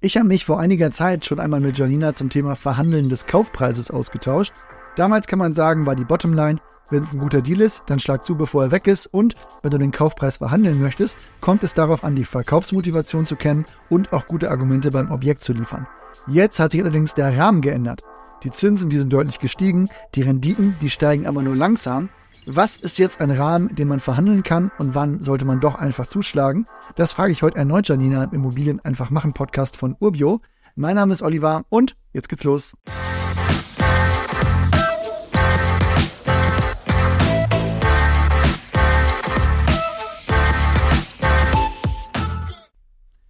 Ich habe mich vor einiger Zeit schon einmal mit Janina zum Thema Verhandeln des Kaufpreises ausgetauscht. Damals kann man sagen, war die Bottomline, wenn es ein guter Deal ist, dann schlag zu, bevor er weg ist. Und wenn du den Kaufpreis verhandeln möchtest, kommt es darauf an, die Verkaufsmotivation zu kennen und auch gute Argumente beim Objekt zu liefern. Jetzt hat sich allerdings der Rahmen geändert. Die Zinsen, die sind deutlich gestiegen, die Renditen, die steigen aber nur langsam was ist jetzt ein Rahmen, den man verhandeln kann und wann sollte man doch einfach zuschlagen? Das frage ich heute erneut Janina im Immobilien einfach machen Podcast von Urbio. Mein Name ist Oliver und jetzt geht's los.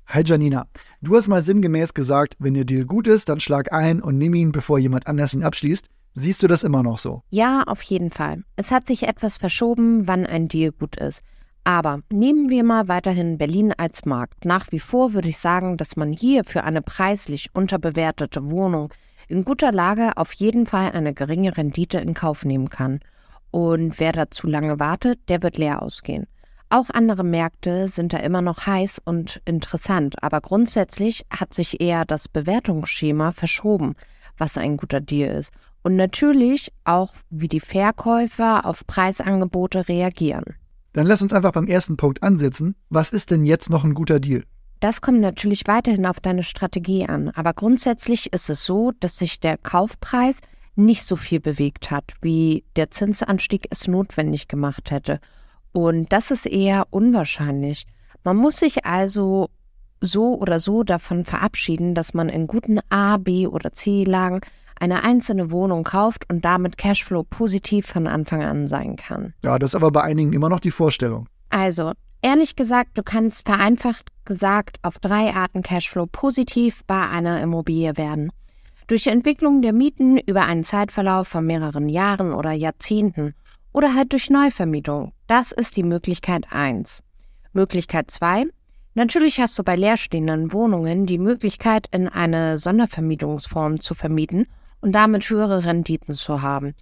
Hi Janina, du hast mal sinngemäß gesagt, wenn der Deal gut ist, dann schlag ein und nimm ihn, bevor jemand anders ihn abschließt. Siehst du das immer noch so? Ja, auf jeden Fall. Es hat sich etwas verschoben, wann ein Deal gut ist. Aber nehmen wir mal weiterhin Berlin als Markt. Nach wie vor würde ich sagen, dass man hier für eine preislich unterbewertete Wohnung in guter Lage auf jeden Fall eine geringe Rendite in Kauf nehmen kann. Und wer da zu lange wartet, der wird leer ausgehen. Auch andere Märkte sind da immer noch heiß und interessant, aber grundsätzlich hat sich eher das Bewertungsschema verschoben, was ein guter Deal ist und natürlich auch, wie die Verkäufer auf Preisangebote reagieren. Dann lass uns einfach beim ersten Punkt ansetzen. Was ist denn jetzt noch ein guter Deal? Das kommt natürlich weiterhin auf deine Strategie an, aber grundsätzlich ist es so, dass sich der Kaufpreis nicht so viel bewegt hat, wie der Zinsanstieg es notwendig gemacht hätte. Und das ist eher unwahrscheinlich. Man muss sich also so oder so davon verabschieden, dass man in guten A, B oder C-Lagen eine einzelne Wohnung kauft und damit Cashflow positiv von Anfang an sein kann. Ja, das ist aber bei einigen immer noch die Vorstellung. Also, ehrlich gesagt, du kannst vereinfacht gesagt auf drei Arten Cashflow positiv bei einer Immobilie werden. Durch Entwicklung der Mieten über einen Zeitverlauf von mehreren Jahren oder Jahrzehnten oder halt durch Neuvermietung. Das ist die Möglichkeit 1. Möglichkeit 2. Natürlich hast du bei leerstehenden Wohnungen die Möglichkeit, in eine Sondervermietungsform zu vermieten und damit höhere Renditen zu haben.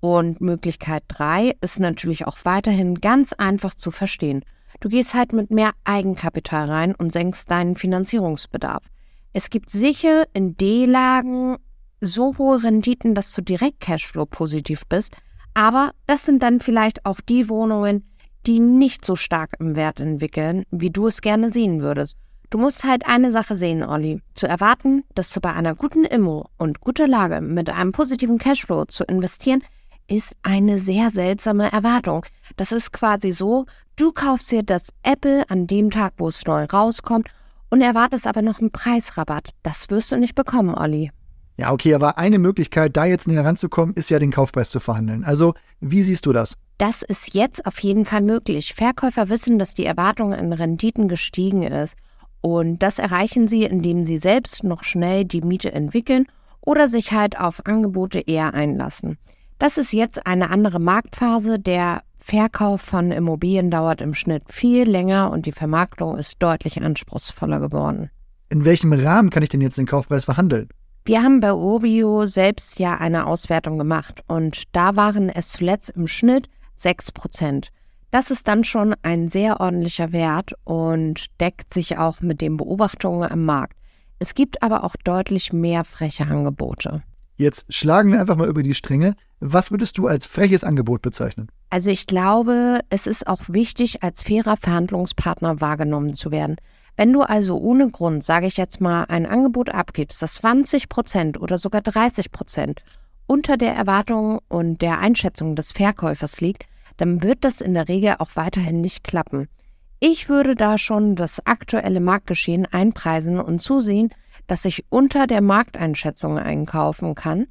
Und Möglichkeit 3 ist natürlich auch weiterhin ganz einfach zu verstehen. Du gehst halt mit mehr Eigenkapital rein und senkst deinen Finanzierungsbedarf. Es gibt sicher in D-Lagen so hohe Renditen, dass du direkt Cashflow positiv bist, aber das sind dann vielleicht auch die Wohnungen, die nicht so stark im Wert entwickeln, wie du es gerne sehen würdest. Du musst halt eine Sache sehen, Olli. Zu erwarten, dass du bei einer guten Immo und guter Lage mit einem positiven Cashflow zu investieren, ist eine sehr seltsame Erwartung. Das ist quasi so, du kaufst dir das Apple an dem Tag, wo es neu rauskommt und erwartest aber noch einen Preisrabatt. Das wirst du nicht bekommen, Olli. Ja, okay, aber eine Möglichkeit, da jetzt näher ranzukommen, ist ja den Kaufpreis zu verhandeln. Also, wie siehst du das? Das ist jetzt auf jeden Fall möglich. Verkäufer wissen, dass die Erwartung an Renditen gestiegen ist. Und das erreichen sie, indem sie selbst noch schnell die Miete entwickeln oder sich halt auf Angebote eher einlassen. Das ist jetzt eine andere Marktphase. Der Verkauf von Immobilien dauert im Schnitt viel länger und die Vermarktung ist deutlich anspruchsvoller geworden. In welchem Rahmen kann ich denn jetzt den Kaufpreis verhandeln? Wir haben bei Urbio selbst ja eine Auswertung gemacht und da waren es zuletzt im Schnitt 6 Prozent. Das ist dann schon ein sehr ordentlicher Wert und deckt sich auch mit den Beobachtungen am Markt. Es gibt aber auch deutlich mehr freche Angebote. Jetzt schlagen wir einfach mal über die Stränge. Was würdest du als freches Angebot bezeichnen? Also ich glaube, es ist auch wichtig, als fairer Verhandlungspartner wahrgenommen zu werden. Wenn du also ohne Grund, sage ich jetzt mal, ein Angebot abgibst, das 20 Prozent oder sogar 30 Prozent unter der Erwartung und der Einschätzung des Verkäufers liegt, dann wird das in der Regel auch weiterhin nicht klappen. Ich würde da schon das aktuelle Marktgeschehen einpreisen und zusehen, dass ich unter der Markteinschätzung einkaufen kann.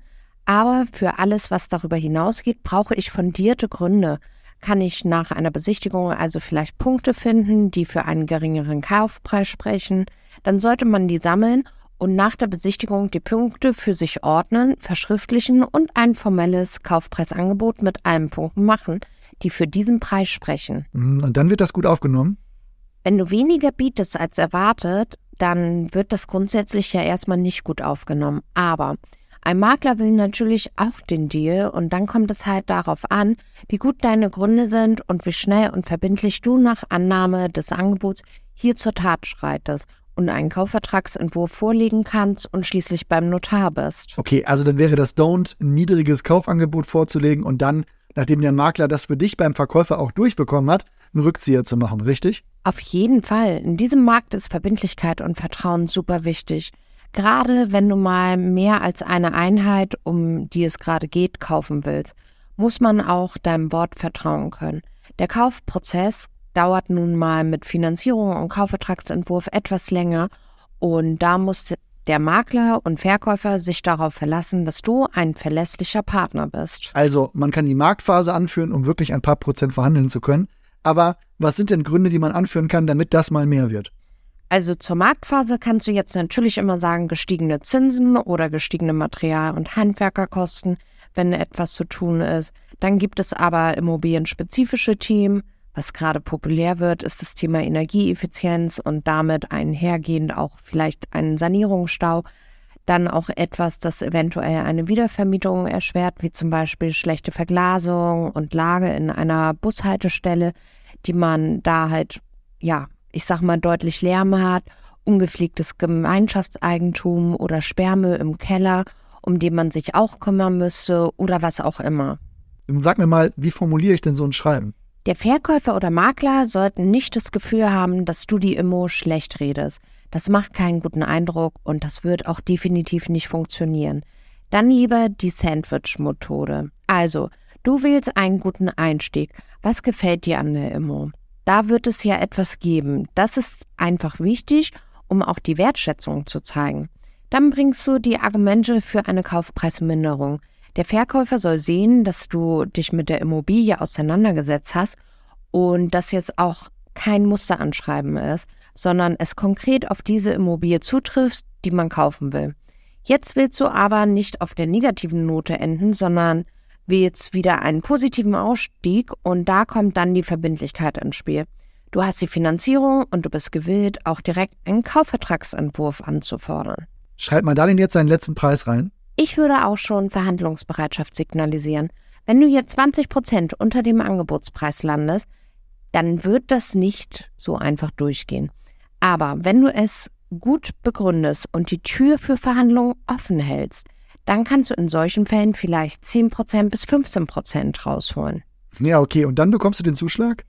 Aber für alles, was darüber hinausgeht, brauche ich fundierte Gründe. Kann ich nach einer Besichtigung also vielleicht Punkte finden, die für einen geringeren Kaufpreis sprechen? Dann sollte man die sammeln und nach der Besichtigung die Punkte für sich ordnen, verschriftlichen und ein formelles Kaufpreisangebot mit allen Punkten machen, die für diesen Preis sprechen. Mhm, und dann wird das gut aufgenommen? Wenn du weniger bietest als erwartet, dann wird das grundsätzlich ja erstmal nicht gut aufgenommen. Aber ein Makler will natürlich auch den Deal und dann kommt es halt darauf an, wie gut deine Gründe sind und wie schnell und verbindlich du nach Annahme des Angebots hier zur Tat schreitest. und einen Kaufvertragsentwurf vorlegen kannst und schließlich beim Notar bist. Okay, also dann wäre das Don't, ein niedriges Kaufangebot vorzulegen und dann, nachdem der Makler das für dich beim Verkäufer auch durchbekommen hat, einen Rückzieher zu machen, richtig? Auf jeden Fall. In diesem Markt ist Verbindlichkeit und Vertrauen super wichtig. Gerade wenn du mal mehr als eine Einheit, um die es gerade geht, kaufen willst, muss man auch deinem Wort vertrauen können. Der Kaufprozess dauert nun mal mit Finanzierung und Kaufvertragsentwurf etwas länger und da muss der Makler und Verkäufer sich darauf verlassen, dass du ein verlässlicher Partner bist. Also, man kann die Marktphase anführen, um wirklich ein paar Prozent verhandeln zu können. Aber was sind denn Gründe, die man anführen kann, damit das mal mehr wird? Also zur Marktphase kannst du jetzt natürlich immer sagen, gestiegene Zinsen oder gestiegene Material- und Handwerkerkosten, wenn etwas zu tun ist. Dann gibt es aber immobilienspezifische Themen, was gerade populär wird, ist das Thema Energieeffizienz und damit einhergehend auch vielleicht einen Sanierungsstau. Dann auch etwas, das eventuell eine Wiedervermietung erschwert, wie zum Beispiel schlechte Verglasung und Lage in einer Bushaltestelle, die man da halt, ja, ich sag mal, deutlich Lärm hat, ungepflegtes Gemeinschaftseigentum oder Sperrmüll im Keller, um den man sich auch kümmern müsste oder was auch immer. Sag mir mal, wie formuliere ich denn so ein Schreiben? Der Verkäufer oder Makler sollten nicht das Gefühl haben, dass du die Immo schlecht redest. Das macht keinen guten Eindruck und das wird auch definitiv nicht funktionieren. Dann lieber die Sandwich-Methode. Also, du wählst einen guten Einstieg. Was gefällt dir an der Immo? Da wird es ja etwas geben. Das ist einfach wichtig, um auch die Wertschätzung zu zeigen. Dann bringst du die Argumente für eine Kaufpreisminderung. Der Verkäufer soll sehen, dass du dich mit der Immobilie auseinandergesetzt hast und das jetzt auch kein Musteranschreiben ist, sondern es konkret auf diese Immobilie zutrifft, die man kaufen will. Jetzt willst du aber nicht auf der negativen Note enden, sondern willst wieder einen positiven Ausstieg und da kommt dann die Verbindlichkeit ins Spiel. Du hast die Finanzierung und du bist gewillt, auch direkt einen Kaufvertragsentwurf anzufordern. Schreib mal da den jetzt seinen letzten Preis rein. Ich würde auch schon Verhandlungsbereitschaft signalisieren. Wenn du jetzt 20 Prozent unter dem Angebotspreis landest, dann wird das nicht so einfach durchgehen. Aber wenn du es gut begründest und die Tür für Verhandlungen offen hältst, dann kannst du in solchen Fällen vielleicht 10% bis 15% rausholen. Ja, okay. Und dann bekommst du den Zuschlag?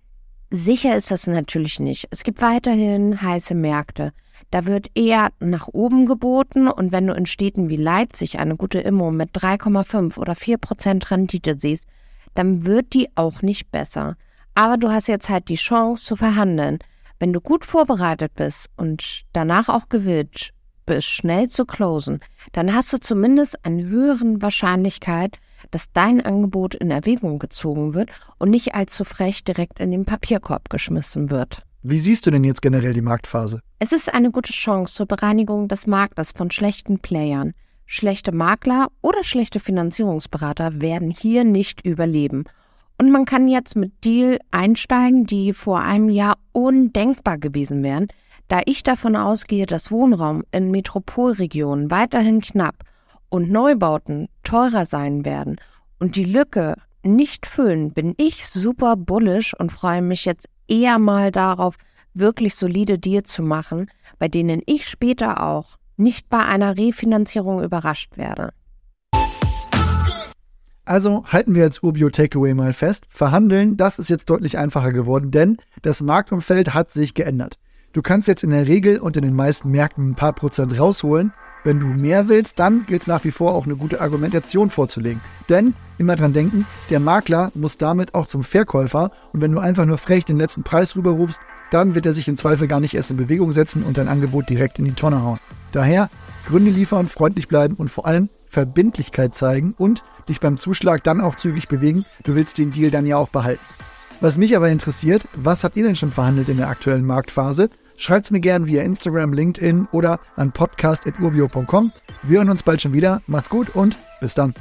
Sicher ist das natürlich nicht. Es gibt weiterhin heiße Märkte. Da wird eher nach oben geboten und wenn du in Städten wie Leipzig eine gute Immo mit 3,5 oder 4 Prozent Rendite siehst, dann wird die auch nicht besser. Aber du hast jetzt halt die Chance zu verhandeln. Wenn du gut vorbereitet bist und danach auch gewillt bist, schnell zu closen, dann hast du zumindest eine höhere Wahrscheinlichkeit, dass dein Angebot in Erwägung gezogen wird und nicht allzu frech direkt in den Papierkorb geschmissen wird. Wie siehst du denn jetzt generell die Marktphase? Es ist eine gute Chance zur Bereinigung des Marktes von schlechten Playern. Schlechte Makler oder schlechte Finanzierungsberater werden hier nicht überleben. Und man kann jetzt mit Deal einsteigen, die vor einem Jahr undenkbar gewesen wären, da ich davon ausgehe, dass Wohnraum in Metropolregionen weiterhin knapp und Neubauten teurer sein werden und die Lücke nicht füllen, bin ich super bullish und freue mich jetzt eher mal darauf, wirklich solide Deals zu machen, bei denen ich später auch nicht bei einer Refinanzierung überrascht werde. Also halten wir als Urbio Takeaway mal fest, verhandeln, das ist jetzt deutlich einfacher geworden, denn das Marktumfeld hat sich geändert. Du kannst jetzt in der Regel und in den meisten Märkten ein paar Prozent rausholen, wenn du mehr willst, dann gilt es nach wie vor auch eine gute Argumentation vorzulegen. Denn immer dran denken, der Makler muss damit auch zum Verkäufer und wenn du einfach nur frech den letzten Preis rüberrufst, dann wird er sich im Zweifel gar nicht erst in Bewegung setzen und dein Angebot direkt in die Tonne hauen. Daher Gründe liefern, freundlich bleiben und vor allem Verbindlichkeit zeigen und dich beim Zuschlag dann auch zügig bewegen. Du willst den Deal dann ja auch behalten. Was mich aber interessiert, was habt ihr denn schon verhandelt in der aktuellen Marktphase? Schreibt es mir gerne via Instagram, LinkedIn oder an podcast.urbio.com. Wir hören uns bald schon wieder. Macht's gut und bis dann.